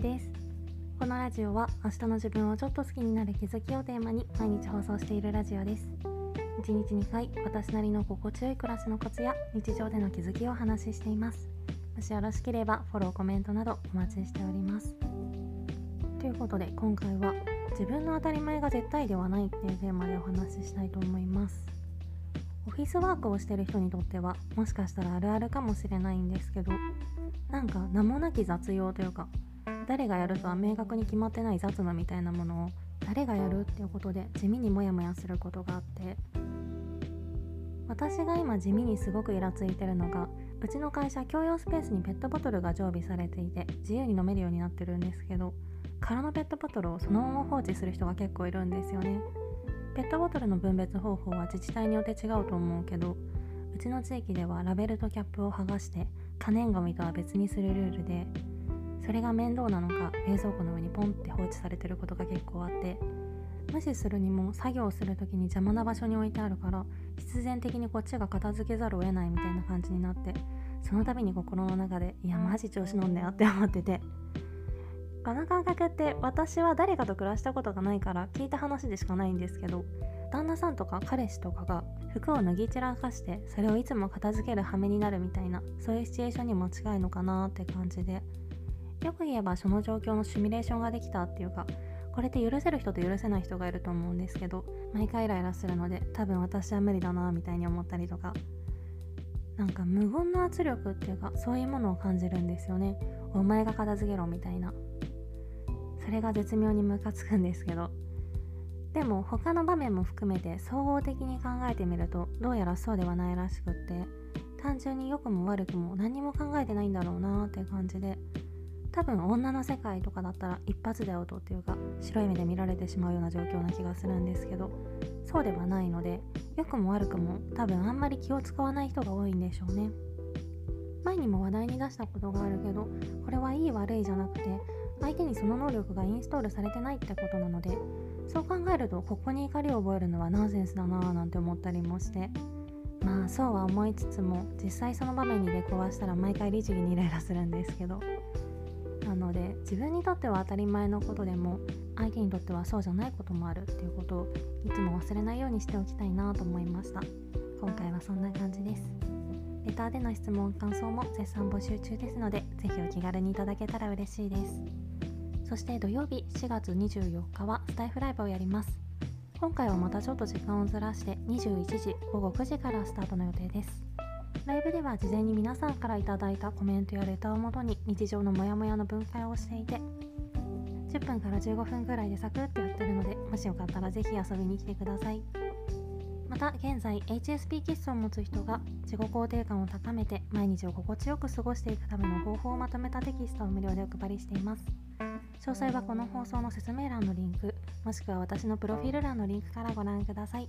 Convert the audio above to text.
ですこのラジオは明日の自分をちょっと好きになる気づきをテーマに毎日放送しているラジオです。1日2回私なりの心地よい暮らしのコツや日常での気づきをお話ししています。もしよろしければフォローコメントなどお待ちしております。ということで今回は自分の当たり前が絶対ではないっていうテーマでお話ししたいと思います。オフィスワークをしてる人にとってはもしかしたらあるあるかもしれないんですけどなんか名もなき雑用というか誰がやるとは明確に決まってない雑務みたいなものを誰がやるっていうことで地味にモヤモヤすることがあって私が今地味にすごくイラついてるのがうちの会社共用スペースにペットボトルが常備されていて自由に飲めるようになってるんですけど空のペットボトルをそのまま放置する人が結構いるんですよね。ペットボトルの分別方法は自治体によって違うと思うけどうちの地域ではラベルとキャップを剥がして可燃ごみとは別にするルールでそれが面倒なのか冷蔵庫の上にポンって放置されてることが結構あって無視するにも作業する時に邪魔な場所に置いてあるから必然的にこっちが片付けざるを得ないみたいな感じになってその度に心の中でいやマジ調子乗んだよって思ってて。この感覚って私は誰かと暮らしたことがないから聞いた話でしかないんですけど旦那さんとか彼氏とかが服を脱ぎ散らかしてそれをいつも片付ける羽目になるみたいなそういうシチュエーションにも近いのかなって感じで。よく言えばその状況のシミュレーションができたっていうかこれって許せる人と許せない人がいると思うんですけど毎回イライラするので多分私は無理だなみたいに思ったりとかなんか無言の圧力っていうかそういうものを感じるんですよね。お前が片付けろみたいな。それが絶妙にムカつくんですけど。でも他の場面も含めて総合的に考えてみるとどうやらそうではないらしくって単純に良くも悪くも何も考えてないんだろうなって感じで多分女の世界とかだったら一発でアウトっていうか白い目で見られてしまうような状況な気がするんですけどそうではないので良くも悪くも多分あんまり気を使わない人が多いんでしょうね。前にも話題に出したことがあるけどこれはいい悪いじゃなくて相手にその能力がインストールされてないってことなのでそう考えるとここに怒りを覚えるのはナンセンスだなぁなんて思ったりもしてまあそうは思いつつも実際その場面に出くわしたら毎回律儀にイライラするんですけどなので自分にとっては当たり前のことでも相手にとってはそうじゃないこともあるっていうことをいつも忘れないようにしておきたいなと思いました。今回はそんな感じです。レターでの質問感想も絶賛募集中ですのでぜひお気軽にいただけたら嬉しいです。そして土曜日4月24日はスタイフライブをやります。今回はまたちょっと時間をずらして21時午後9時からスタートの予定です。ライブでは事前に皆さんから頂いたコメントやレターをもとに日常のモヤモヤの分解をしていて10分から15分くらいでサクッとやってるのでもしよかったらぜひ遊びに来てください。また現在 HSP 気質を持つ人が自己肯定感を高めて毎日を心地よく過ごしていくための方法をまとめたテキストを無料でお配りしています。詳細はこの放送の説明欄のリンクもしくは私のプロフィール欄のリンクからご覧ください。